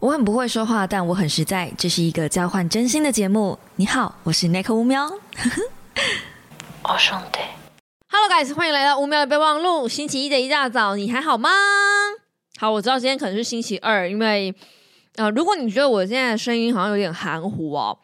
我很不会说话，但我很实在。这是一个交换真心的节目。你好，我是 Nick 乌喵。我 兄弟。Hello guys，欢迎来到五秒的备忘录。星期一的一大早，你还好吗？好，我知道今天可能是星期二，因为呃，如果你觉得我现在的声音好像有点含糊哦，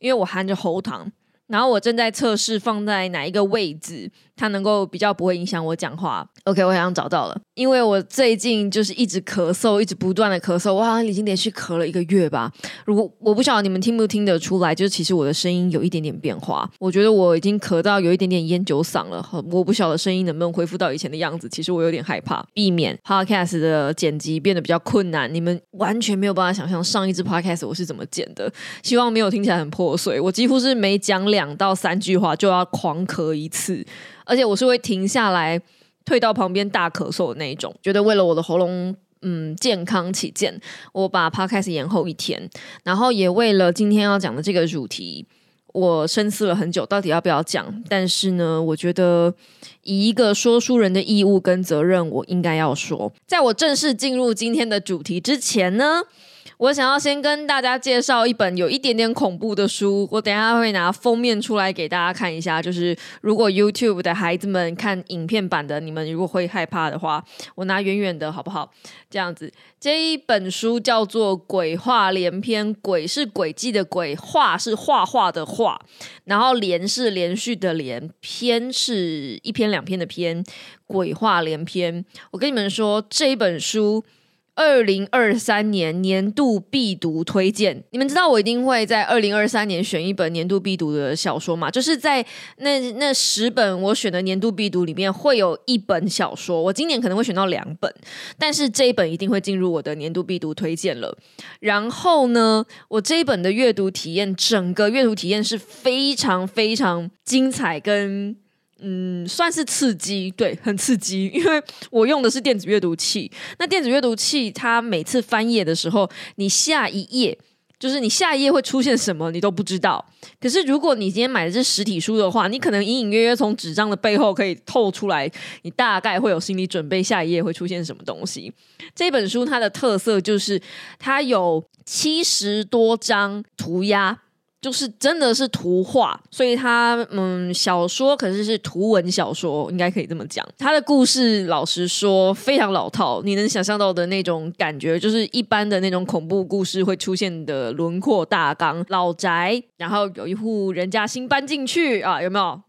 因为我含着喉糖，然后我正在测试放在哪一个位置，它能够比较不会影响我讲话。OK，我好像找到了，因为我最近就是一直咳嗽，一直不断的咳嗽，我好像已经连续咳了一个月吧。如果我不晓得你们听不听得出来，就是其实我的声音有一点点变化，我觉得我已经咳到有一点点烟酒嗓了。我不晓得声音能不能恢复到以前的样子，其实我有点害怕，避免 Podcast 的剪辑变得比较困难。你们完全没有办法想象上一支 Podcast 我是怎么剪的，希望没有听起来很破碎。我几乎是每讲两到三句话就要狂咳一次，而且我是会停下来。退到旁边大咳嗽的那一种，觉得为了我的喉咙嗯健康起见，我把 podcast 延后一天，然后也为了今天要讲的这个主题，我深思了很久，到底要不要讲。但是呢，我觉得以一个说书人的义务跟责任，我应该要说。在我正式进入今天的主题之前呢。我想要先跟大家介绍一本有一点点恐怖的书，我等下会拿封面出来给大家看一下。就是如果 YouTube 的孩子们看影片版的，你们如果会害怕的话，我拿远远的好不好？这样子，这一本书叫做《鬼话连篇》，鬼是诡计的鬼，画是画画的画，然后连是连续的连，篇是一篇两篇的篇，鬼话连篇。我跟你们说，这一本书。二零二三年年度必读推荐，你们知道我一定会在二零二三年选一本年度必读的小说嘛？就是在那那十本我选的年度必读里面，会有一本小说，我今年可能会选到两本，但是这一本一定会进入我的年度必读推荐了。然后呢，我这一本的阅读体验，整个阅读体验是非常非常精彩跟。嗯，算是刺激，对，很刺激，因为我用的是电子阅读器。那电子阅读器它每次翻页的时候，你下一页就是你下一页会出现什么，你都不知道。可是如果你今天买的是实体书的话，你可能隐隐约约从纸张的背后可以透出来，你大概会有心理准备，下一页会出现什么东西。这本书它的特色就是它有七十多张涂鸦。就是真的是图画，所以它嗯小说可是是图文小说，应该可以这么讲。它的故事老实说非常老套，你能想象到的那种感觉，就是一般的那种恐怖故事会出现的轮廓大纲：老宅，然后有一户人家新搬进去啊，有没有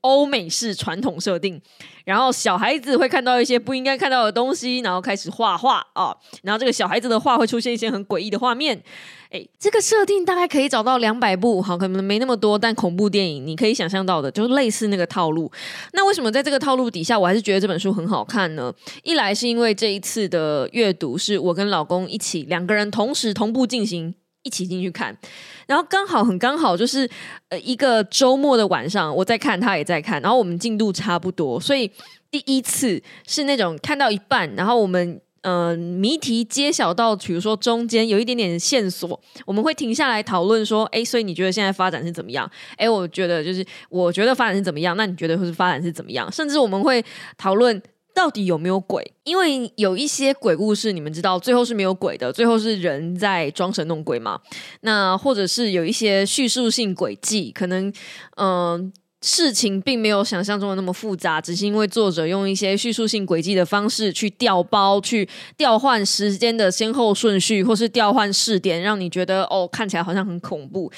欧美式传统设定？然后小孩子会看到一些不应该看到的东西，然后开始画画啊，然后这个小孩子的画会出现一些很诡异的画面。哎，这个设定大概可以找到两百部，好，可能没那么多，但恐怖电影你可以想象到的，就是类似那个套路。那为什么在这个套路底下，我还是觉得这本书很好看呢？一来是因为这一次的阅读是我跟老公一起两个人同时同步进行，一起进去看，然后刚好很刚好就是呃一个周末的晚上，我在看，他也在看，然后我们进度差不多，所以第一次是那种看到一半，然后我们。呃，谜题揭晓到，比如说中间有一点点线索，我们会停下来讨论说，哎，所以你觉得现在发展是怎么样？哎，我觉得就是，我觉得发展是怎么样？那你觉得会是发展是怎么样？甚至我们会讨论到底有没有鬼，因为有一些鬼故事，你们知道最后是没有鬼的，最后是人在装神弄鬼嘛。那或者是有一些叙述性轨迹，可能嗯。事情并没有想象中的那么复杂，只是因为作者用一些叙述性轨迹的方式去调包、去调换时间的先后顺序，或是调换试点，让你觉得哦，看起来好像很恐怖。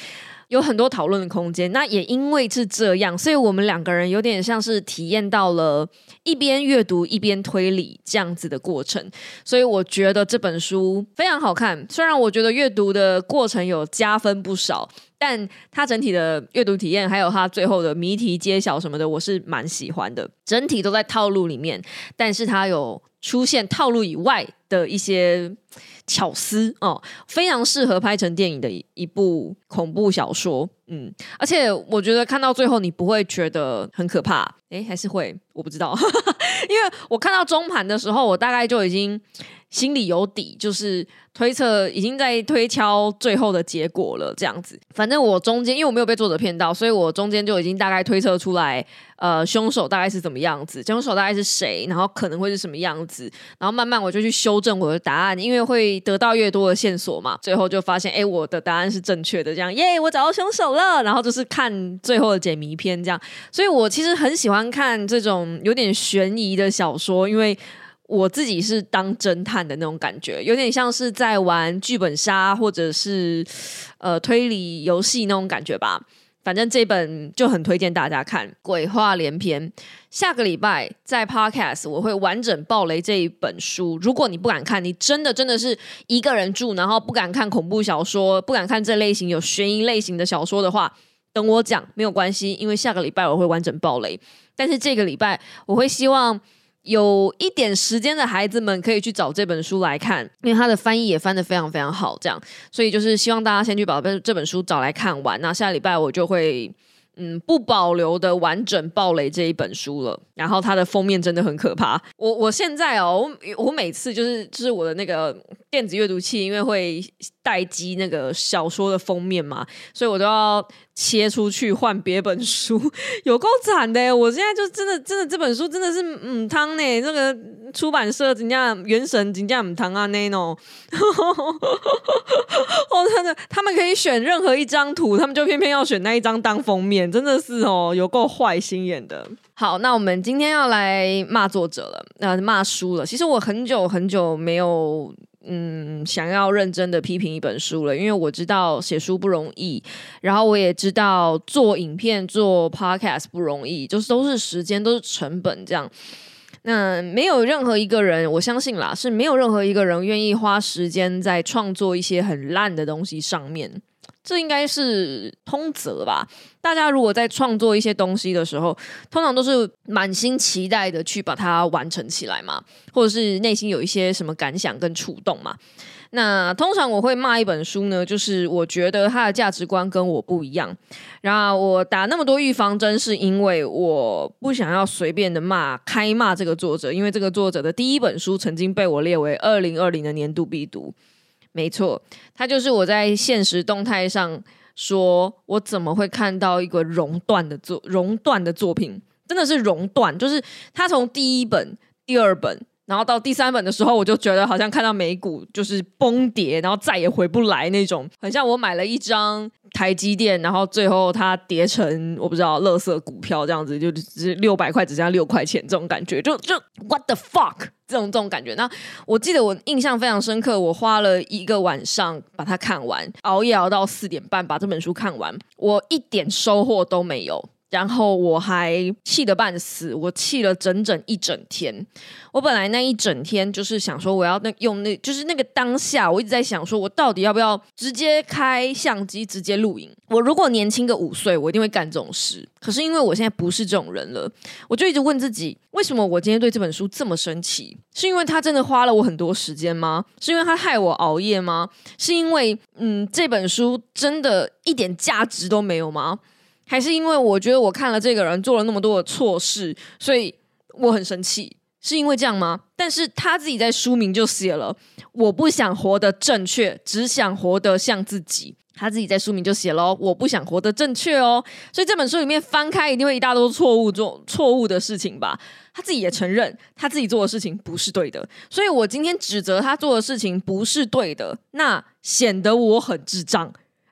有很多讨论的空间。那也因为是这样，所以我们两个人有点像是体验到了一边阅读一边推理这样子的过程。所以我觉得这本书非常好看。虽然我觉得阅读的过程有加分不少，但它整体的阅读体验还有它最后的谜题揭晓什么的，我是蛮喜欢的。整体都在套路里面，但是它有出现套路以外的一些。巧思哦，非常适合拍成电影的一部恐怖小说。嗯，而且我觉得看到最后你不会觉得很可怕，诶，还是会，我不知道，因为我看到中盘的时候，我大概就已经心里有底，就是推测已经在推敲最后的结果了，这样子。反正我中间因为我没有被作者骗到，所以我中间就已经大概推测出来，呃，凶手大概是怎么样子，凶手大概是谁，然后可能会是什么样子，然后慢慢我就去修正我的答案，因为会得到越多的线索嘛，最后就发现，哎，我的答案是正确的，这样，耶，我找到凶手了。然后就是看最后的解谜篇，这样。所以我其实很喜欢看这种有点悬疑的小说，因为。我自己是当侦探的那种感觉，有点像是在玩剧本杀或者是呃推理游戏那种感觉吧。反正这本就很推荐大家看《鬼话连篇》。下个礼拜在 Podcast 我会完整爆雷这一本书。如果你不敢看，你真的真的是一个人住，然后不敢看恐怖小说，不敢看这类型有悬疑类型的小说的话，等我讲没有关系，因为下个礼拜我会完整爆雷。但是这个礼拜我会希望。有一点时间的孩子们可以去找这本书来看，因为它的翻译也翻得非常非常好，这样，所以就是希望大家先去把这本书找来看完。那下礼拜我就会。嗯，不保留的完整暴雷这一本书了，然后它的封面真的很可怕。我我现在哦，我我每次就是就是我的那个电子阅读器，因为会待机那个小说的封面嘛，所以我都要切出去换别本书，有够惨的。我现在就真的真的这本书真的是嗯汤呢，那个出版社人家原神人家唔汤啊那种，哦，真的他们可以选任何一张图，他们就偏偏要选那一张当封面。真的是哦，有够坏心眼的。好，那我们今天要来骂作者了，那骂书了。其实我很久很久没有嗯想要认真的批评一本书了，因为我知道写书不容易，然后我也知道做影片做 podcast 不容易，就是都是时间都是成本这样。那没有任何一个人，我相信啦，是没有任何一个人愿意花时间在创作一些很烂的东西上面。这应该是通则吧。大家如果在创作一些东西的时候，通常都是满心期待的去把它完成起来嘛，或者是内心有一些什么感想跟触动嘛。那通常我会骂一本书呢，就是我觉得它的价值观跟我不一样。然后我打那么多预防针，是因为我不想要随便的骂开骂这个作者，因为这个作者的第一本书曾经被我列为二零二零的年度必读。没错，他就是我在现实动态上说，我怎么会看到一个熔断的作熔断的作品？真的是熔断，就是他从第一本、第二本，然后到第三本的时候，我就觉得好像看到美股就是崩跌，然后再也回不来那种，很像我买了一张台积电，然后最后它跌成我不知道垃圾股票这样子，就只六百块只剩下六块钱这种感觉，就就 what the fuck。这种这种感觉，那我记得我印象非常深刻，我花了一个晚上把它看完，熬夜熬到四点半把这本书看完，我一点收获都没有。然后我还气得半死，我气了整整一整天。我本来那一整天就是想说，我要那用那，就是那个当下，我一直在想，说我到底要不要直接开相机直接录影？我如果年轻个五岁，我一定会干这种事。可是因为我现在不是这种人了，我就一直问自己，为什么我今天对这本书这么生气？是因为他真的花了我很多时间吗？是因为他害我熬夜吗？是因为嗯，这本书真的一点价值都没有吗？还是因为我觉得我看了这个人做了那么多的错事，所以我很生气，是因为这样吗？但是他自己在书名就写了，我不想活得正确，只想活得像自己。他自己在书名就写了，我不想活得正确哦。所以这本书里面翻开一定会一大堆错误做错误的事情吧？他自己也承认他自己做的事情不是对的，所以我今天指责他做的事情不是对的，那显得我很智障。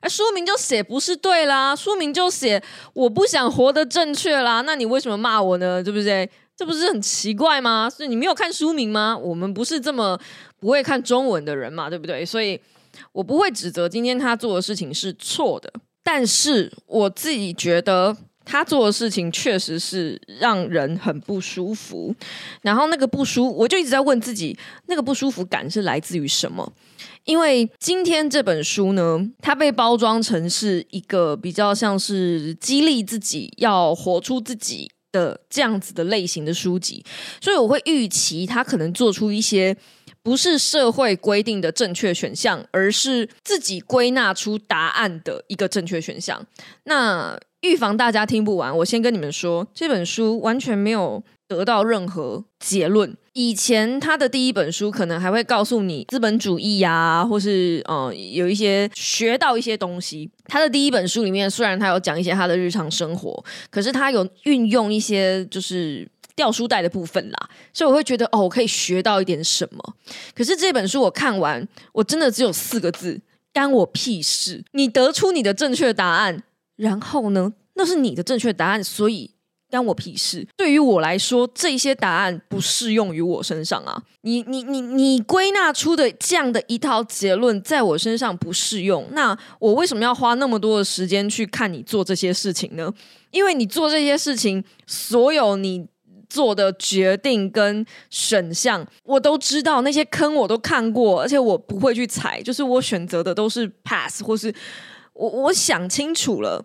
书名就写不是对啦，书名就写我不想活得正确啦，那你为什么骂我呢？对不对？这不是很奇怪吗？是你没有看书名吗？我们不是这么不会看中文的人嘛，对不对？所以我不会指责今天他做的事情是错的，但是我自己觉得他做的事情确实是让人很不舒服。然后那个不舒，我就一直在问自己，那个不舒服感是来自于什么？因为今天这本书呢，它被包装成是一个比较像是激励自己要活出自己的这样子的类型的书籍，所以我会预期他可能做出一些不是社会规定的正确选项，而是自己归纳出答案的一个正确选项。那预防大家听不完，我先跟你们说，这本书完全没有得到任何结论。以前他的第一本书可能还会告诉你资本主义呀，或是呃有一些学到一些东西。他的第一本书里面虽然他有讲一些他的日常生活，可是他有运用一些就是掉书袋的部分啦，所以我会觉得哦，我可以学到一点什么。可是这本书我看完，我真的只有四个字：干我屁事！你得出你的正确答案，然后呢，那是你的正确答案，所以。关我屁事！对于我来说，这些答案不适用于我身上啊！你、你、你、你归纳出的这样的一套结论，在我身上不适用。那我为什么要花那么多的时间去看你做这些事情呢？因为你做这些事情，所有你做的决定跟选项，我都知道那些坑我都看过，而且我不会去踩，就是我选择的都是 pass，或是我我想清楚了。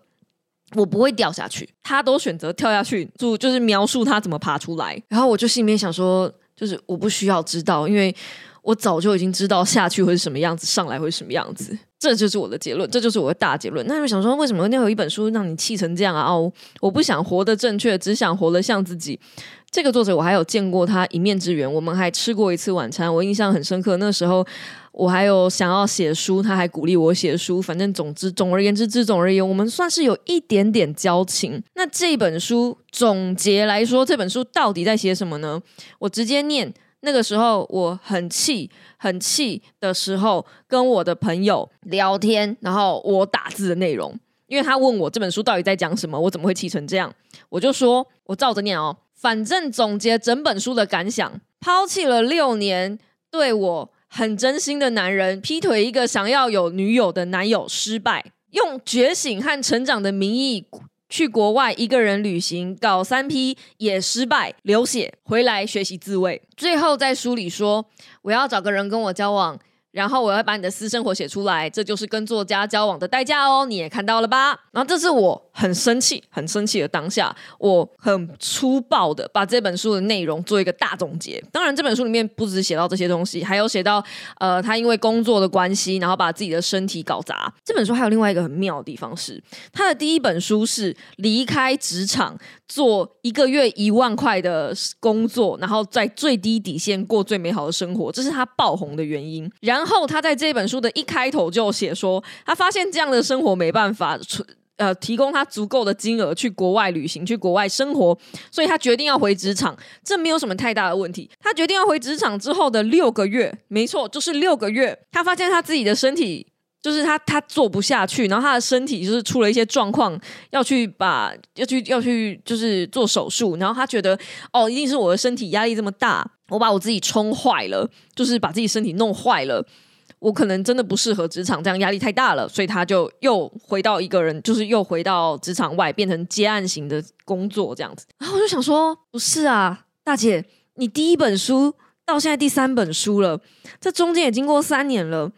我不会掉下去，他都选择跳下去，就就是描述他怎么爬出来。然后我就心里面想说，就是我不需要知道，因为我早就已经知道下去会是什么样子，上来会是什么样子。这就是我的结论，这就是我的大结论。那你想说，为什么要有一本书让你气成这样啊？哦，我不想活得正确，只想活得像自己。这个作者我还有见过他一面之缘，我们还吃过一次晚餐，我印象很深刻。那时候。我还有想要写书，他还鼓励我写书。反正总之，总而言之，之总而言，我们算是有一点点交情。那这本书总结来说，这本书到底在写什么呢？我直接念。那个时候我很气，很气的时候，跟我的朋友聊天，然后我打字的内容，因为他问我这本书到底在讲什么，我怎么会气成这样？我就说，我照着念哦。反正总结整本书的感想：抛弃了六年，对我。很真心的男人劈腿一个想要有女友的男友失败，用觉醒和成长的名义去国外一个人旅行搞三 P 也失败，流血回来学习自卫，最后在书里说我要找个人跟我交往。然后我要把你的私生活写出来，这就是跟作家交往的代价哦。你也看到了吧？然后这是我很生气、很生气的当下，我很粗暴的把这本书的内容做一个大总结。当然，这本书里面不止写到这些东西，还有写到呃，他因为工作的关系，然后把自己的身体搞砸。这本书还有另外一个很妙的地方是，他的第一本书是离开职场。做一个月一万块的工作，然后在最低底线过最美好的生活，这是他爆红的原因。然然后他在这本书的一开头就写说，他发现这样的生活没办法呃提供他足够的金额去国外旅行、去国外生活，所以他决定要回职场。这没有什么太大的问题。他决定要回职场之后的六个月，没错，就是六个月，他发现他自己的身体。就是他，他做不下去，然后他的身体就是出了一些状况，要去把要去要去就是做手术，然后他觉得哦，一定是我的身体压力这么大，我把我自己冲坏了，就是把自己身体弄坏了，我可能真的不适合职场，这样压力太大了，所以他就又回到一个人，就是又回到职场外，变成接案型的工作这样子。然后我就想说，不是啊，大姐，你第一本书到现在第三本书了，这中间也经过三年了。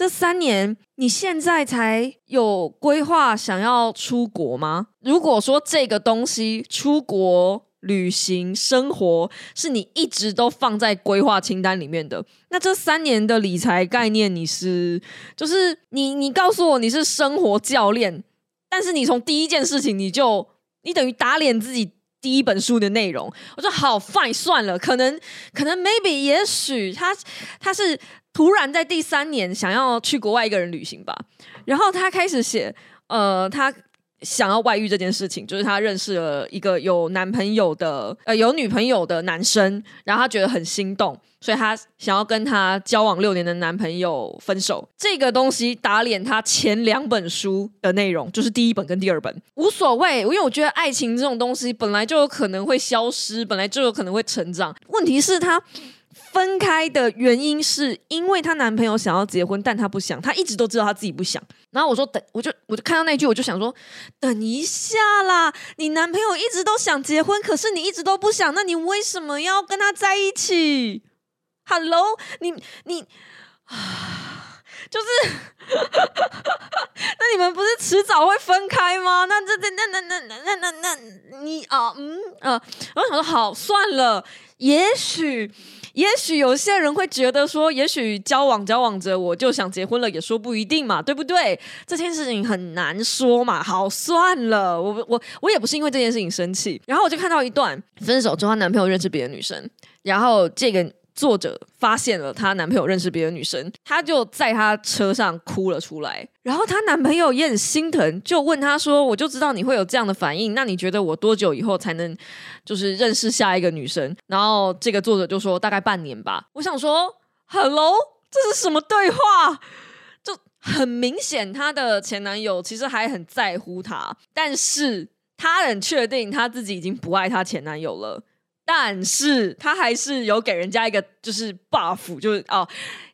这三年，你现在才有规划想要出国吗？如果说这个东西出国旅行生活是你一直都放在规划清单里面的，那这三年的理财概念你是就是你你告诉我你是生活教练，但是你从第一件事情你就你等于打脸自己第一本书的内容。我说好，fine，算了，可能可能 maybe 也许他他是。突然在第三年想要去国外一个人旅行吧，然后他开始写，呃，他想要外遇这件事情，就是他认识了一个有男朋友的，呃，有女朋友的男生，然后他觉得很心动，所以他想要跟他交往六年的男朋友分手。这个东西打脸他前两本书的内容，就是第一本跟第二本无所谓，因为我觉得爱情这种东西本来就有可能会消失，本来就有可能会成长。问题是他。分开的原因是因为她男朋友想要结婚，但她不想。她一直都知道她自己不想。然后我说等，我就我就看到那句，我就想说，等一下啦，你男朋友一直都想结婚，可是你一直都不想，那你为什么要跟他在一起？Hello，你你啊，就是，那你们不是迟早会分开吗？那这这那那那那那那那你啊嗯呃，我想说好算了，也许。也许有些人会觉得说，也许交往交往着我就想结婚了，也说不一定嘛，对不对？这件事情很难说嘛。好，算了，我我我也不是因为这件事情生气。然后我就看到一段分手之后，男朋友认识别的女生，然后这个。作者发现了她男朋友认识别的女生，她就在她车上哭了出来。然后她男朋友也很心疼，就问她说：“我就知道你会有这样的反应，那你觉得我多久以后才能就是认识下一个女生？”然后这个作者就说：“大概半年吧。”我想说：“Hello，这是什么对话？”就很明显，她的前男友其实还很在乎她，但是她很确定她自己已经不爱她前男友了。但是他还是有给人家一个就是 buff，就是哦，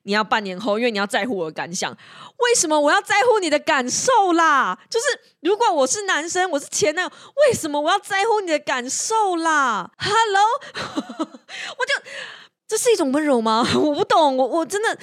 你要半年后，因为你要在乎我的感想。为什么我要在乎你的感受啦？就是如果我是男生，我是前男友，为什么我要在乎你的感受啦？Hello，我就这是一种温柔吗？我不懂，我我真的，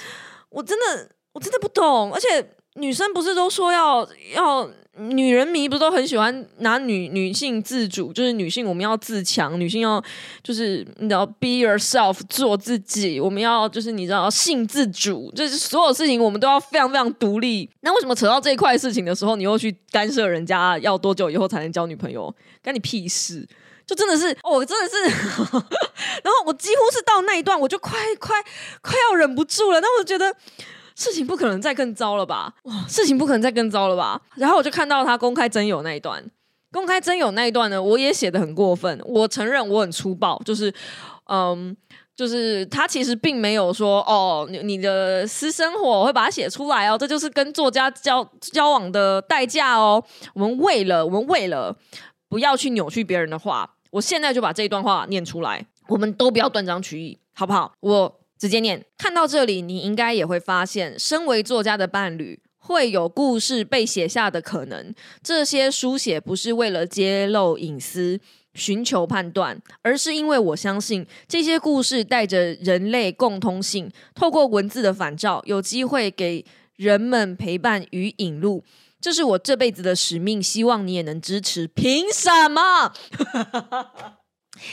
我真的，我真的不懂。而且女生不是都说要要。女人迷不都很喜欢拿女女性自主，就是女性我们要自强，女性要就是你知道 be yourself 做自己，我们要就是你知道性自主，就是所有事情我们都要非常非常独立。那为什么扯到这一块事情的时候，你又去干涉人家要多久以后才能交女朋友？干你屁事！就真的是，我真的是，然后我几乎是到那一段，我就快快快要忍不住了，那我觉得。事情不可能再更糟了吧？哇，事情不可能再更糟了吧？然后我就看到他公开真有那一段，公开真有那一段呢，我也写的很过分。我承认我很粗暴，就是，嗯，就是他其实并没有说哦，你你的私生活我会把它写出来哦，这就是跟作家交交往的代价哦。我们为了我们为了不要去扭曲别人的话，我现在就把这一段话念出来，我们都不要断章取义，好不好？我。直接念，看到这里，你应该也会发现，身为作家的伴侣会有故事被写下的可能。这些书写不是为了揭露隐私、寻求判断，而是因为我相信这些故事带着人类共通性，透过文字的反照，有机会给人们陪伴与引路。这是我这辈子的使命，希望你也能支持。凭什么？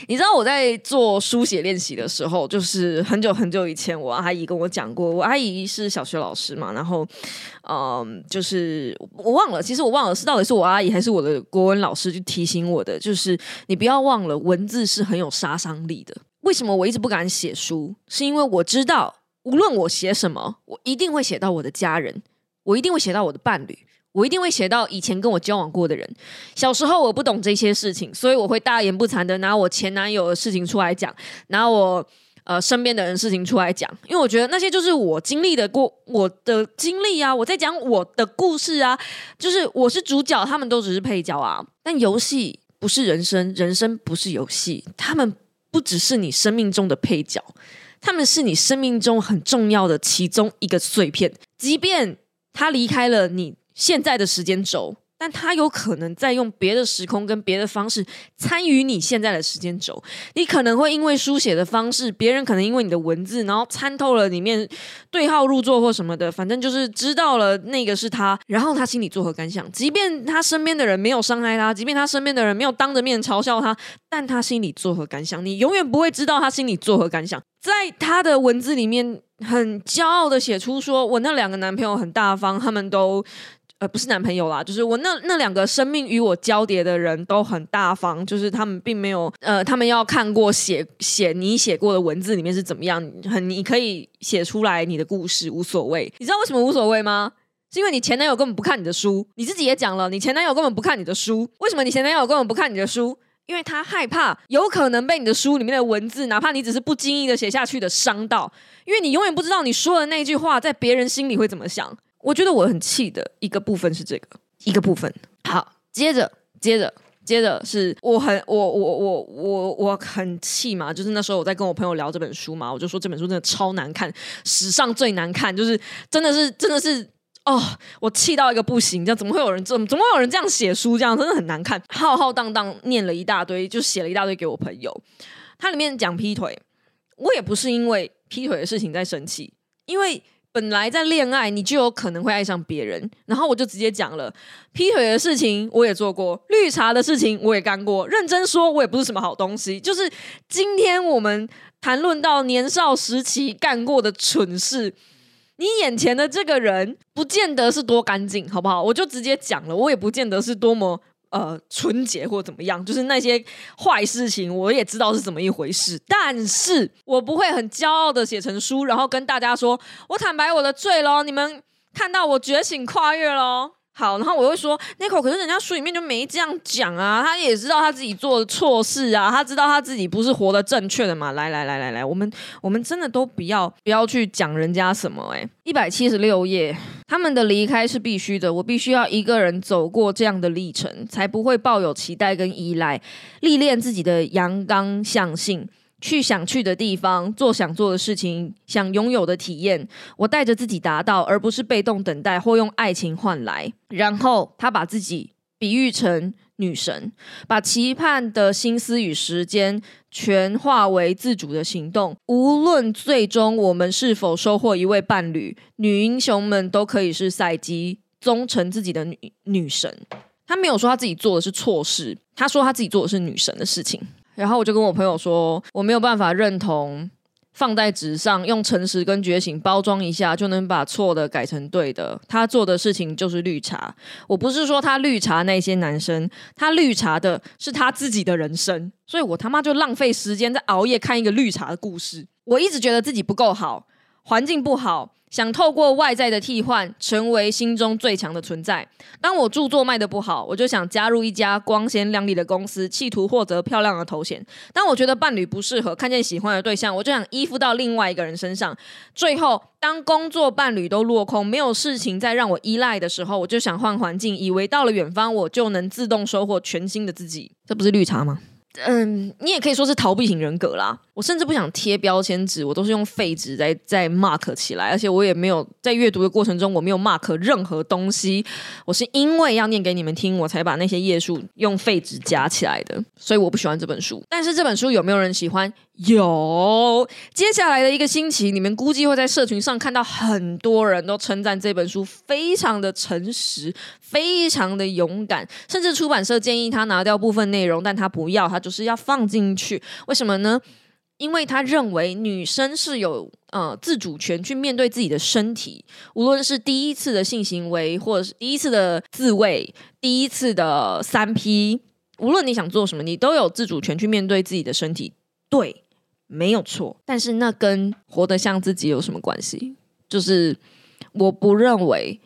你知道我在做书写练习的时候，就是很久很久以前，我阿姨跟我讲过。我阿姨是小学老师嘛，然后，嗯，就是我忘了，其实我忘了是到底是我阿姨还是我的国文老师就提醒我的，就是你不要忘了，文字是很有杀伤力的。为什么我一直不敢写书？是因为我知道，无论我写什么，我一定会写到我的家人，我一定会写到我的伴侣。我一定会写到以前跟我交往过的人。小时候我不懂这些事情，所以我会大言不惭的拿我前男友的事情出来讲，拿我呃身边的人事情出来讲，因为我觉得那些就是我经历的过我的经历啊，我在讲我的故事啊，就是我是主角，他们都只是配角啊。但游戏不是人生，人生不是游戏，他们不只是你生命中的配角，他们是你生命中很重要的其中一个碎片，即便他离开了你。现在的时间轴，但他有可能在用别的时空跟别的方式参与你现在的时间轴。你可能会因为书写的方式，别人可能因为你的文字，然后参透了里面对号入座或什么的，反正就是知道了那个是他，然后他心里作何感想？即便他身边的人没有伤害他，即便他身边的人没有当着面嘲笑他，但他心里作何感想？你永远不会知道他心里作何感想。在他的文字里面，很骄傲的写出说：“我那两个男朋友很大方，他们都。”呃，不是男朋友啦，就是我那那两个生命与我交叠的人都很大方，就是他们并没有呃，他们要看过写写你写过的文字里面是怎么样，很你可以写出来你的故事无所谓。你知道为什么无所谓吗？是因为你前男友根本不看你的书，你自己也讲了，你前男友根本不看你的书。为什么你前男友根本不看你的书？因为他害怕有可能被你的书里面的文字，哪怕你只是不经意的写下去的伤到，因为你永远不知道你说的那句话在别人心里会怎么想。我觉得我很气的一个部分是这个一个部分。好，接着接着接着是我很我我我我我很气嘛，就是那时候我在跟我朋友聊这本书嘛，我就说这本书真的超难看，史上最难看，就是真的是真的是哦，我气到一个不行，这样怎么会有人这怎么会有人这样写书，这样真的很难看，浩浩荡荡念了一大堆，就写了一大堆给我朋友，它里面讲劈腿，我也不是因为劈腿的事情在生气，因为。本来在恋爱，你就有可能会爱上别人。然后我就直接讲了，劈腿的事情我也做过，绿茶的事情我也干过。认真说，我也不是什么好东西。就是今天我们谈论到年少时期干过的蠢事，你眼前的这个人不见得是多干净，好不好？我就直接讲了，我也不见得是多么呃纯洁或怎么样，就是那些坏事情我也知道是怎么一回事，但是我不会很骄傲的写成书，然后跟大家说我坦白我的罪喽，你们看到我觉醒跨越喽。好，然后我会说 n i c o 可是人家书里面就没这样讲啊，他也知道他自己做的错事啊，他知道他自己不是活得正确的嘛。来来来来来，我们我们真的都不要不要去讲人家什么哎，一百七十六页，他们的离开是必须的，我必须要一个人走过这样的历程，才不会抱有期待跟依赖，历练自己的阳刚向性。去想去的地方，做想做的事情，想拥有的体验，我带着自己达到，而不是被动等待或用爱情换来。然后他把自己比喻成女神，把期盼的心思与时间全化为自主的行动。无论最终我们是否收获一位伴侣，女英雄们都可以是赛姬，忠诚自己的女女神。他没有说他自己做的是错事，他说他自己做的是女神的事情。然后我就跟我朋友说，我没有办法认同放在纸上用诚实跟觉醒包装一下就能把错的改成对的。他做的事情就是绿茶。我不是说他绿茶那些男生，他绿茶的是他自己的人生。所以我他妈就浪费时间在熬夜看一个绿茶的故事。我一直觉得自己不够好，环境不好。想透过外在的替换，成为心中最强的存在。当我著作卖的不好，我就想加入一家光鲜亮丽的公司，企图获得漂亮的头衔。当我觉得伴侣不适合，看见喜欢的对象，我就想依附到另外一个人身上。最后，当工作伴侣都落空，没有事情再让我依赖的时候，我就想换环境，以为到了远方，我就能自动收获全新的自己。这不是绿茶吗？嗯，你也可以说是逃避型人格啦。我甚至不想贴标签纸，我都是用废纸在在 mark 起来，而且我也没有在阅读的过程中我没有 mark 任何东西。我是因为要念给你们听，我才把那些页数用废纸夹起来的。所以我不喜欢这本书。但是这本书有没有人喜欢？有。接下来的一个星期，你们估计会在社群上看到很多人都称赞这本书非常的诚实，非常的勇敢，甚至出版社建议他拿掉部分内容，但他不要，他就是要放进去。为什么呢？因为他认为女生是有呃自主权去面对自己的身体，无论是第一次的性行为，或者是第一次的自慰，第一次的三 P，无论你想做什么，你都有自主权去面对自己的身体。对，没有错。但是那跟活得像自己有什么关系？就是我不认为，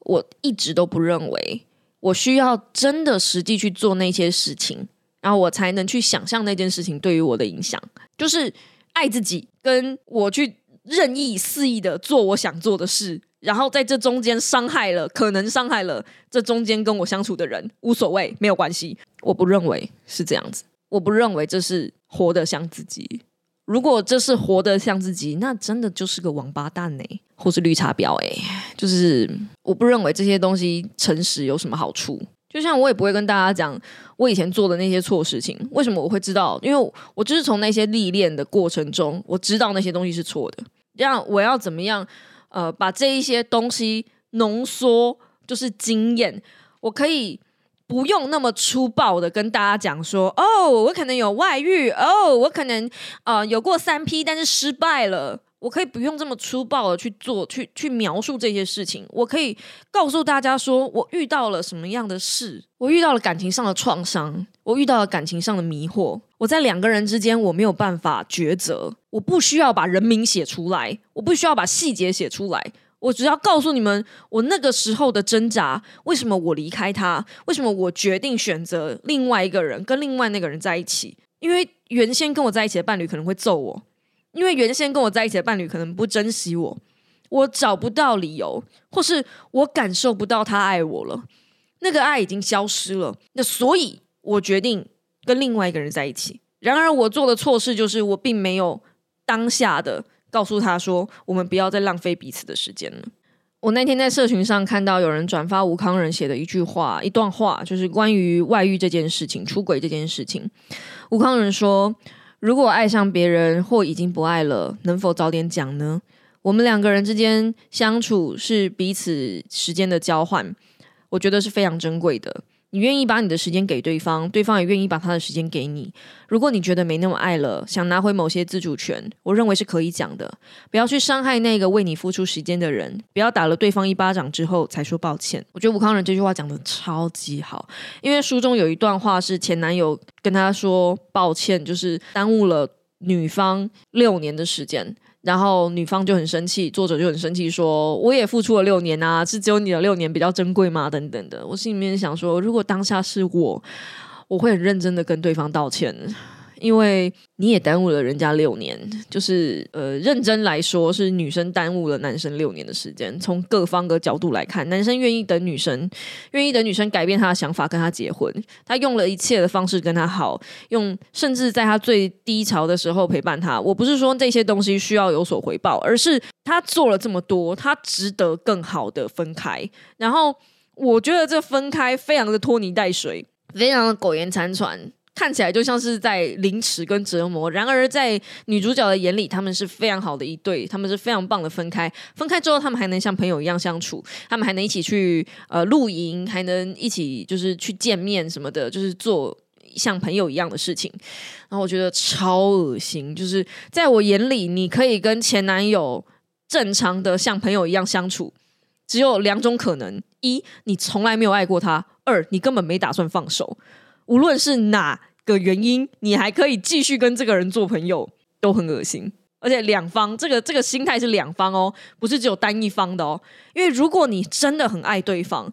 我一直都不认为，我需要真的实际去做那些事情。然后我才能去想象那件事情对于我的影响，就是爱自己，跟我去任意肆意的做我想做的事，然后在这中间伤害了，可能伤害了这中间跟我相处的人，无所谓，没有关系。我不认为是这样子，我不认为这是活得像自己。如果这是活得像自己，那真的就是个王八蛋呢，或是绿茶婊哎，就是我不认为这些东西诚实有什么好处。就像我也不会跟大家讲我以前做的那些错事情，为什么我会知道？因为我就是从那些历练的过程中，我知道那些东西是错的。这样我要怎么样？呃，把这一些东西浓缩，就是经验，我可以不用那么粗暴的跟大家讲说，哦，我可能有外遇，哦，我可能呃有过三 P，但是失败了。我可以不用这么粗暴的去做，去去描述这些事情。我可以告诉大家说，我遇到了什么样的事，我遇到了感情上的创伤，我遇到了感情上的迷惑。我在两个人之间，我没有办法抉择，我不需要把人名写出来，我不需要把细节写出来，我只要告诉你们我那个时候的挣扎，为什么我离开他，为什么我决定选择另外一个人，跟另外那个人在一起，因为原先跟我在一起的伴侣可能会揍我。因为原先跟我在一起的伴侣可能不珍惜我，我找不到理由，或是我感受不到他爱我了，那个爱已经消失了。那所以，我决定跟另外一个人在一起。然而，我做的错事就是我并没有当下的告诉他说，我们不要再浪费彼此的时间了。我那天在社群上看到有人转发吴康仁写的一句话，一段话，就是关于外遇这件事情、出轨这件事情。吴康仁说。如果爱上别人或已经不爱了，能否早点讲呢？我们两个人之间相处是彼此时间的交换，我觉得是非常珍贵的。你愿意把你的时间给对方，对方也愿意把他的时间给你。如果你觉得没那么爱了，想拿回某些自主权，我认为是可以讲的。不要去伤害那个为你付出时间的人，不要打了对方一巴掌之后才说抱歉。我觉得吴康仁这句话讲的超级好，因为书中有一段话是前男友跟他说抱歉，就是耽误了女方六年的时间。然后女方就很生气，作者就很生气，说：“我也付出了六年啊，是只有你的六年比较珍贵吗？”等等的。我心里面想说，如果当下是我，我会很认真的跟对方道歉。因为你也耽误了人家六年，就是呃，认真来说是女生耽误了男生六年的时间。从各方的角度来看，男生愿意等女生，愿意等女生改变他的想法，跟他结婚。他用了一切的方式跟他好，用甚至在他最低潮的时候陪伴他。我不是说这些东西需要有所回报，而是他做了这么多，他值得更好的分开。然后我觉得这分开非常的拖泥带水，非常的苟延残喘。看起来就像是在凌迟跟折磨，然而在女主角的眼里，他们是非常好的一对，他们是非常棒的分开。分开之后，他们还能像朋友一样相处，他们还能一起去呃露营，还能一起就是去见面什么的，就是做像朋友一样的事情。然后我觉得超恶心，就是在我眼里，你可以跟前男友正常的像朋友一样相处，只有两种可能：一，你从来没有爱过他；二，你根本没打算放手。无论是哪。的原因，你还可以继续跟这个人做朋友，都很恶心。而且两方这个这个心态是两方哦，不是只有单一方的哦。因为如果你真的很爱对方，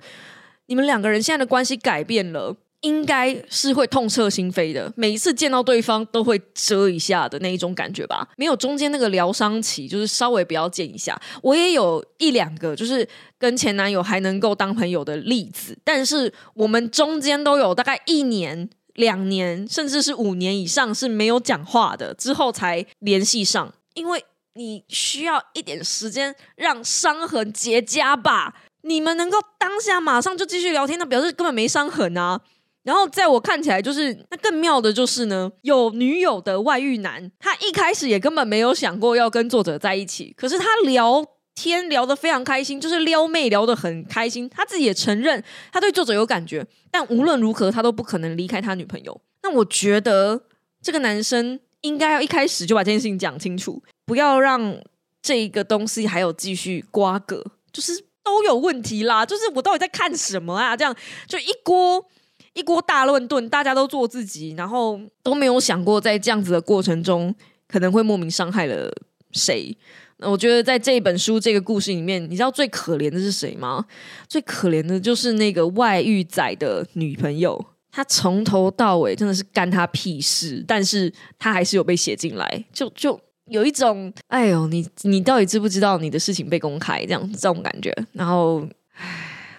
你们两个人现在的关系改变了，应该是会痛彻心扉的。每一次见到对方都会遮一下的那一种感觉吧。没有中间那个疗伤期，就是稍微不要见一下。我也有一两个，就是跟前男友还能够当朋友的例子，但是我们中间都有大概一年。两年甚至是五年以上是没有讲话的，之后才联系上，因为你需要一点时间让伤痕结痂吧。你们能够当下马上就继续聊天，那表示根本没伤痕啊。然后在我看起来，就是那更妙的就是呢，有女友的外遇男，他一开始也根本没有想过要跟作者在一起，可是他聊。天聊得非常开心，就是撩妹聊得很开心。他自己也承认他对作者有感觉，但无论如何他都不可能离开他女朋友。那我觉得这个男生应该要一开始就把这件事情讲清楚，不要让这个东西还有继续瓜葛，就是都有问题啦。就是我到底在看什么啊？这样就一锅一锅大乱炖，大家都做自己，然后都没有想过在这样子的过程中可能会莫名伤害了谁。那我觉得在这本书这个故事里面，你知道最可怜的是谁吗？最可怜的就是那个外遇仔的女朋友，她从头到尾真的是干他屁事，但是她还是有被写进来，就就有一种，哎呦，你你到底知不知道你的事情被公开这样这种感觉？然后，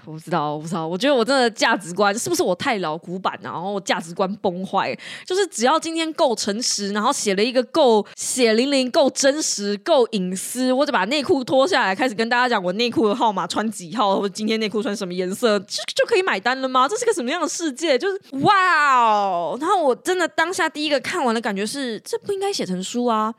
我不知道，我不知道。我觉得我真的价值观是不是我太老古板了？然后价值观崩坏，就是只要今天够诚实，然后写了一个够血淋淋、够真实、够隐私，我就把内裤脱下来，开始跟大家讲我内裤的号码穿几号，或者今天内裤穿什么颜色，就就可以买单了吗？这是个什么样的世界？就是哇哦！然后我真的当下第一个看完的感觉是，这不应该写成书啊，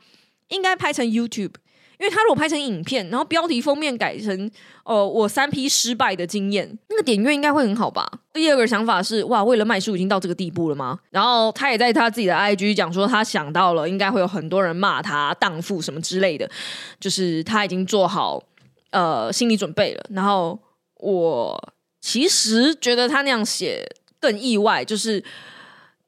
应该拍成 YouTube。因为他如果拍成影片，然后标题封面改成“哦，我三 P 失败的经验”，那个点阅应该会很好吧？第二个想法是，哇，为了卖书已经到这个地步了吗？然后他也在他自己的 IG 讲说，他想到了，应该会有很多人骂他荡妇什么之类的，就是他已经做好呃心理准备了。然后我其实觉得他那样写更意外，就是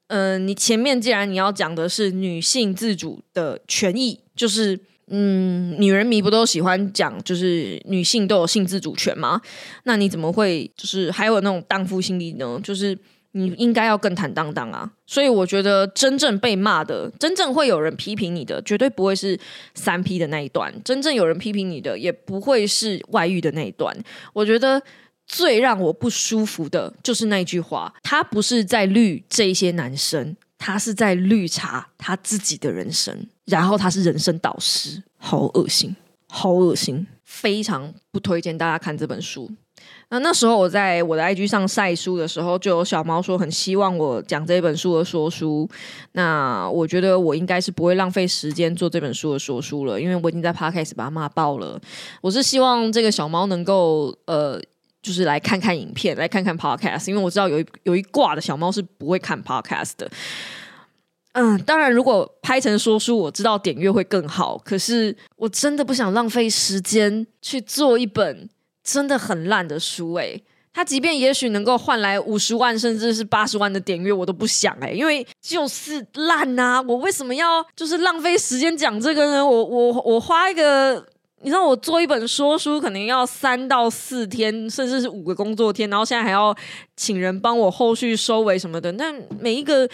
嗯，你前面既然你要讲的是女性自主的权益，就是。嗯，女人迷不都喜欢讲，就是女性都有性自主权吗？那你怎么会就是还有那种荡妇心理呢？就是你应该要更坦荡荡啊！所以我觉得真正被骂的，真正会有人批评你的，绝对不会是三 P 的那一段。真正有人批评你的，也不会是外遇的那一段。我觉得最让我不舒服的就是那句话，他不是在绿这些男生。他是在绿茶他自己的人生，然后他是人生导师，好恶心，好恶心，非常不推荐大家看这本书。那那时候我在我的 IG 上晒书的时候，就有小猫说很希望我讲这本书的说书。那我觉得我应该是不会浪费时间做这本书的说书了，因为我已经在 Podcast 把它骂爆了。我是希望这个小猫能够呃。就是来看看影片，来看看 podcast，因为我知道有一有一挂的小猫是不会看 podcast 的。嗯，当然，如果拍成说书，我知道点阅会更好。可是我真的不想浪费时间去做一本真的很烂的书。诶，它即便也许能够换来五十万甚至是八十万的点阅，我都不想诶，因为就是烂呐。我为什么要就是浪费时间讲这个呢？我我我花一个。你知道我做一本说书可能要三到四天，甚至是五个工作天，然后现在还要请人帮我后续收尾什么的。那每一个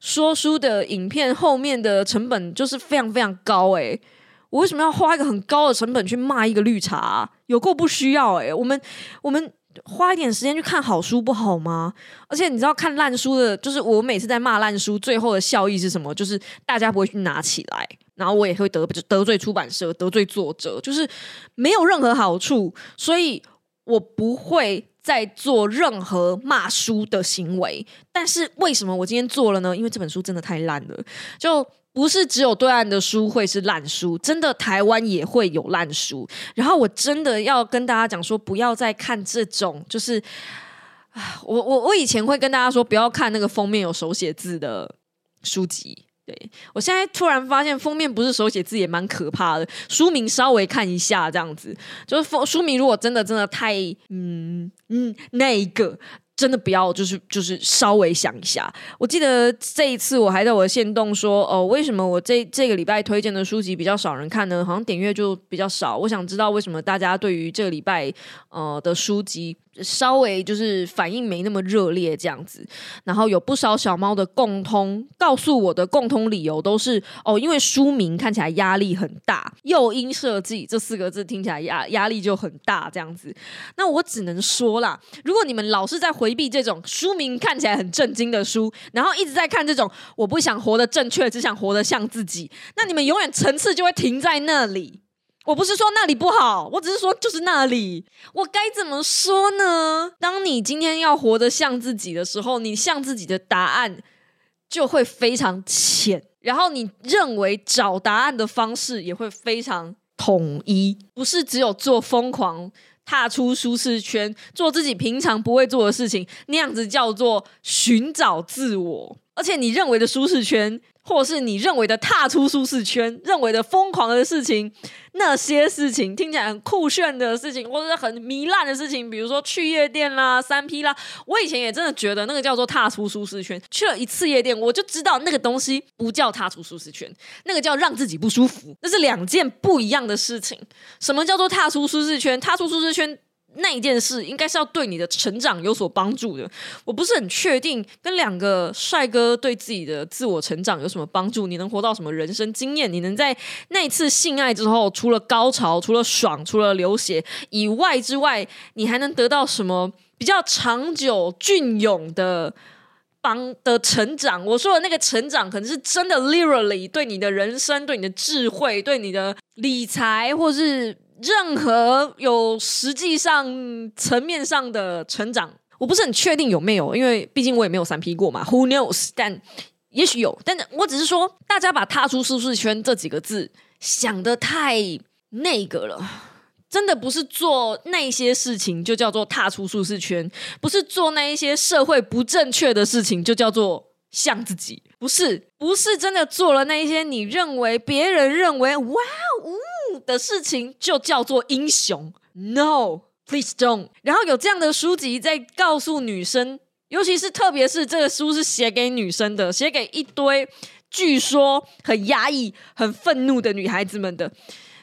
说书的影片后面的成本就是非常非常高诶，我为什么要花一个很高的成本去骂一个绿茶？有够不需要诶，我们我们。花一点时间去看好书不好吗？而且你知道看烂书的，就是我每次在骂烂书，最后的效益是什么？就是大家不会去拿起来，然后我也会得得罪出版社，得罪作者，就是没有任何好处。所以我不会再做任何骂书的行为。但是为什么我今天做了呢？因为这本书真的太烂了，就。不是只有对岸的书会是烂书，真的台湾也会有烂书。然后我真的要跟大家讲说，不要再看这种，就是啊，我我我以前会跟大家说，不要看那个封面有手写字的书籍。对我现在突然发现，封面不是手写字也蛮可怕的。书名稍微看一下，这样子就是封书名，如果真的真的太嗯嗯那一个。真的不要，就是就是稍微想一下。我记得这一次我还在我的线动说，哦，为什么我这这个礼拜推荐的书籍比较少人看呢？好像点阅就比较少。我想知道为什么大家对于这个礼拜呃的书籍。稍微就是反应没那么热烈这样子，然后有不少小猫的共通告诉我的共通理由都是哦，因为书名看起来压力很大，诱因设计这四个字听起来压压力就很大这样子。那我只能说啦，如果你们老是在回避这种书名看起来很震惊的书，然后一直在看这种我不想活得正确，只想活得像自己，那你们永远层次就会停在那里。我不是说那里不好，我只是说就是那里。我该怎么说呢？当你今天要活得像自己的时候，你像自己的答案就会非常浅，然后你认为找答案的方式也会非常统一，不是只有做疯狂、踏出舒适圈、做自己平常不会做的事情，那样子叫做寻找自我。而且你认为的舒适圈。或是你认为的踏出舒适圈，认为的疯狂的事情，那些事情听起来很酷炫的事情，或者是很糜烂的事情，比如说去夜店啦、三 P 啦，我以前也真的觉得那个叫做踏出舒适圈。去了一次夜店，我就知道那个东西不叫踏出舒适圈，那个叫让自己不舒服，那是两件不一样的事情。什么叫做踏出舒适圈？踏出舒适圈。那一件事应该是要对你的成长有所帮助的。我不是很确定跟两个帅哥对自己的自我成长有什么帮助。你能活到什么人生经验？你能在那次性爱之后，除了高潮、除了爽、除了流血以外之外，你还能得到什么比较长久、隽永的帮的成长？我说的那个成长，可能是真的，literally 对你的人生、对你的智慧、对你的理财，或是。任何有实际上层面上的成长，我不是很确定有没有，因为毕竟我也没有三 P 过嘛。Who knows？但也许有，但我只是说，大家把“踏出舒适圈”这几个字想的太那个了。真的不是做那些事情就叫做踏出舒适圈，不是做那一些社会不正确的事情就叫做像自己，不是，不是真的做了那一些你认为别人认为哇呜。的事情就叫做英雄？No，please don't。然后有这样的书籍在告诉女生，尤其是特别是这个书是写给女生的，写给一堆据说很压抑、很愤怒的女孩子们的，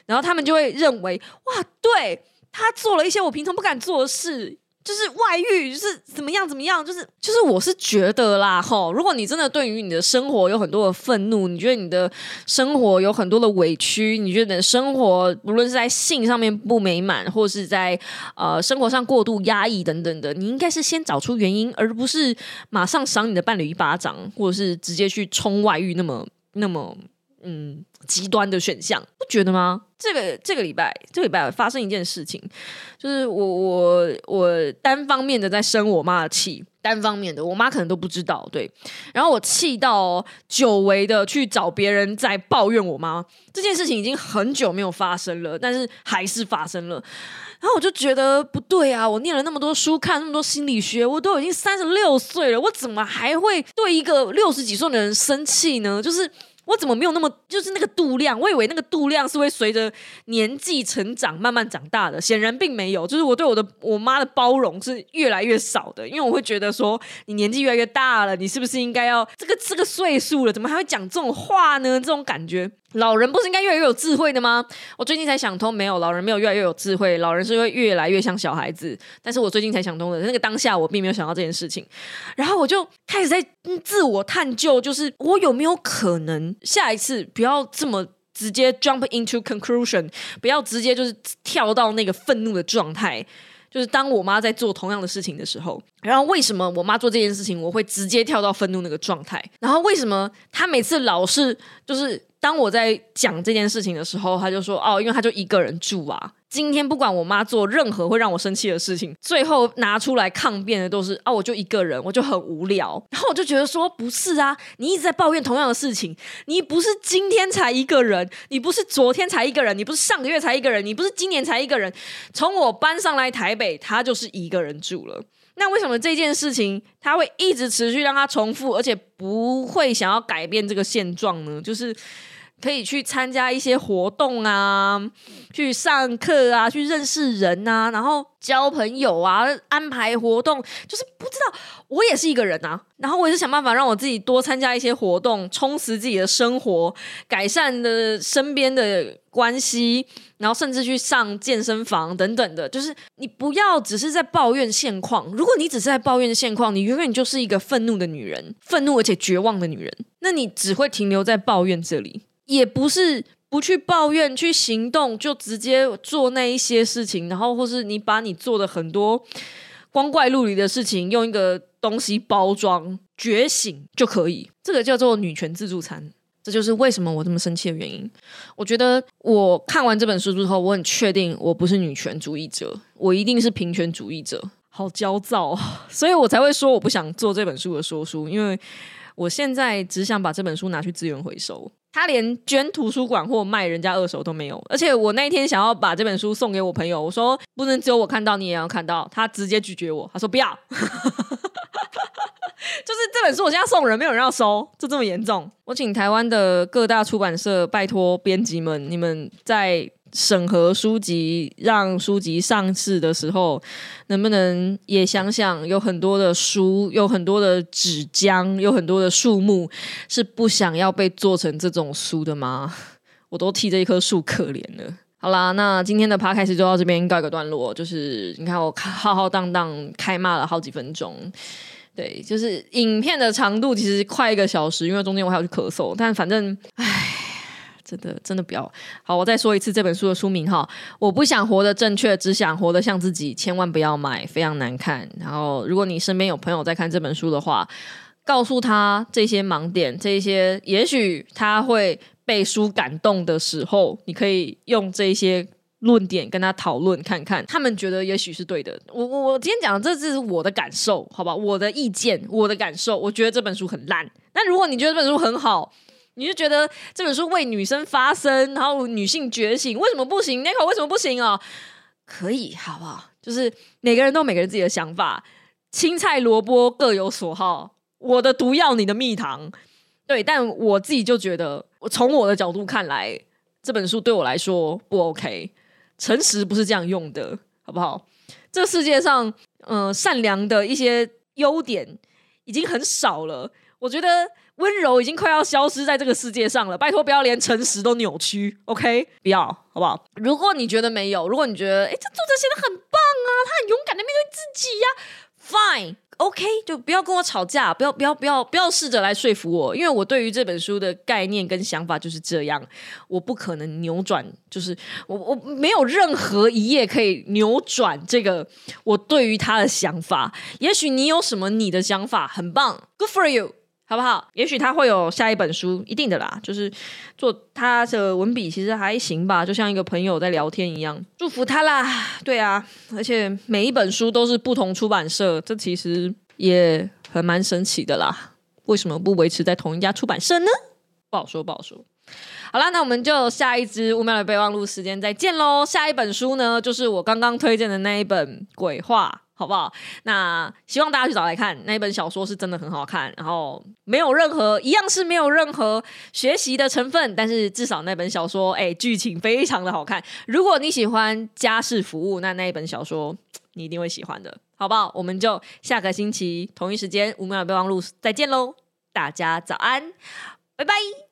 然后他们就会认为，哇，对他做了一些我平常不敢做的事。就是外遇，就是怎么样怎么样，就是就是，我是觉得啦，吼，如果你真的对于你的生活有很多的愤怒，你觉得你的生活有很多的委屈，你觉得你的生活无论是在性上面不美满，或是在呃生活上过度压抑等等的，你应该是先找出原因，而不是马上赏你的伴侣一巴掌，或者是直接去冲外遇，那么那么。嗯，极端的选项，不觉得吗？这个这个礼拜，这个礼拜发生一件事情，就是我我我单方面的在生我妈的气，单方面的，我妈可能都不知道。对，然后我气到久违的去找别人在抱怨我妈这件事情，已经很久没有发生了，但是还是发生了。然后我就觉得不对啊！我念了那么多书，看那么多心理学，我都已经三十六岁了，我怎么还会对一个六十几岁的人生气呢？就是。我怎么没有那么就是那个度量？我以为那个度量是会随着年纪成长慢慢长大的，显然并没有。就是我对我的我妈的包容是越来越少的，因为我会觉得说，你年纪越来越大了，你是不是应该要这个这个岁数了，怎么还会讲这种话呢？这种感觉。老人不是应该越来越有智慧的吗？我最近才想通，没有老人没有越来越有智慧，老人是会越来越像小孩子。但是我最近才想通的，那个当下我并没有想到这件事情，然后我就开始在自我探究，就是我有没有可能下一次不要这么直接 jump into conclusion，不要直接就是跳到那个愤怒的状态。就是当我妈在做同样的事情的时候，然后为什么我妈做这件事情，我会直接跳到愤怒那个状态？然后为什么她每次老是就是当我在讲这件事情的时候，她就说哦，因为她就一个人住啊。今天不管我妈做任何会让我生气的事情，最后拿出来抗辩的都是啊，我就一个人，我就很无聊。然后我就觉得说，不是啊，你一直在抱怨同样的事情，你不是今天才一个人，你不是昨天才一个人，你不是上个月才一个人，你不是今年才一个人。从我搬上来台北，他就是一个人住了。那为什么这件事情他会一直持续让他重复，而且不会想要改变这个现状呢？就是。可以去参加一些活动啊，去上课啊，去认识人啊，然后交朋友啊，安排活动，就是不知道我也是一个人啊，然后我也是想办法让我自己多参加一些活动，充实自己的生活，改善的身边的关系，然后甚至去上健身房等等的。就是你不要只是在抱怨现况，如果你只是在抱怨现况，你永远就是一个愤怒的女人，愤怒而且绝望的女人，那你只会停留在抱怨这里。也不是不去抱怨，去行动，就直接做那一些事情，然后或是你把你做的很多光怪陆离的事情，用一个东西包装，觉醒就可以。这个叫做女权自助餐，这就是为什么我这么生气的原因。我觉得我看完这本书之后，我很确定我不是女权主义者，我一定是平权主义者。好焦躁，所以我才会说我不想做这本书的说书，因为我现在只想把这本书拿去资源回收。他连捐图书馆或卖人家二手都没有，而且我那一天想要把这本书送给我朋友，我说不能只有我看到，你也要看到。他直接拒绝我，他说不要，就是这本书我现在送人，没有人要收，就这么严重。我请台湾的各大出版社拜托编辑们，你们在。审核书籍，让书籍上市的时候，能不能也想想，有很多的书，有很多的纸浆，有很多的树木，是不想要被做成这种书的吗？我都替这一棵树可怜了。好啦，那今天的趴开始就到这边告一个段落。就是你看，我浩浩荡荡开骂了好几分钟，对，就是影片的长度其实快一个小时，因为中间我还要去咳嗽，但反正，唉。真的，真的不要好！我再说一次这本书的书名哈，我不想活得正确，只想活得像自己，千万不要买，非常难看。然后，如果你身边有朋友在看这本书的话，告诉他这些盲点，这些也许他会被书感动的时候，你可以用这些论点跟他讨论看看，他们觉得也许是对的。我我我今天讲的这只是我的感受，好吧？我的意见，我的感受，我觉得这本书很烂。但如果你觉得这本书很好，你就觉得这本书为女生发声，然后女性觉醒，为什么不行 n i c o 为什么不行啊？可以，好不好？就是每个人都有每个人自己的想法，青菜萝卜各有所好。我的毒药，你的蜜糖，对。但我自己就觉得，我从我的角度看来，这本书对我来说不 OK。诚实不是这样用的，好不好？这世界上，嗯，善良的一些优点已经很少了。我觉得。温柔已经快要消失在这个世界上了，拜托不要连诚实都扭曲，OK？不要，好不好？如果你觉得没有，如果你觉得，哎，这作者写的很棒啊，他很勇敢的面对自己呀，Fine，OK，就不要跟我吵架，不要，不要，不要，不要试着来说服我，因为我对于这本书的概念跟想法就是这样，我不可能扭转，就是我我没有任何一页可以扭转这个我对于他的想法。也许你有什么你的想法，很棒，Good for you。好不好？也许他会有下一本书，一定的啦。就是做他的文笔其实还行吧，就像一个朋友在聊天一样。祝福他啦！对啊，而且每一本书都是不同出版社，这其实也很蛮神奇的啦。为什么不维持在同一家出版社呢？不好说，不好说。好啦，那我们就下一支五秒的备忘录时间再见喽。下一本书呢，就是我刚刚推荐的那一本《鬼话》，好不好？那希望大家去找来看，那一本小说是真的很好看，然后没有任何一样是没有任何学习的成分，但是至少那本小说，哎，剧情非常的好看。如果你喜欢家事服务，那那一本小说你一定会喜欢的，好不好？我们就下个星期同一时间五秒备忘录再见喽，大家早安，拜拜。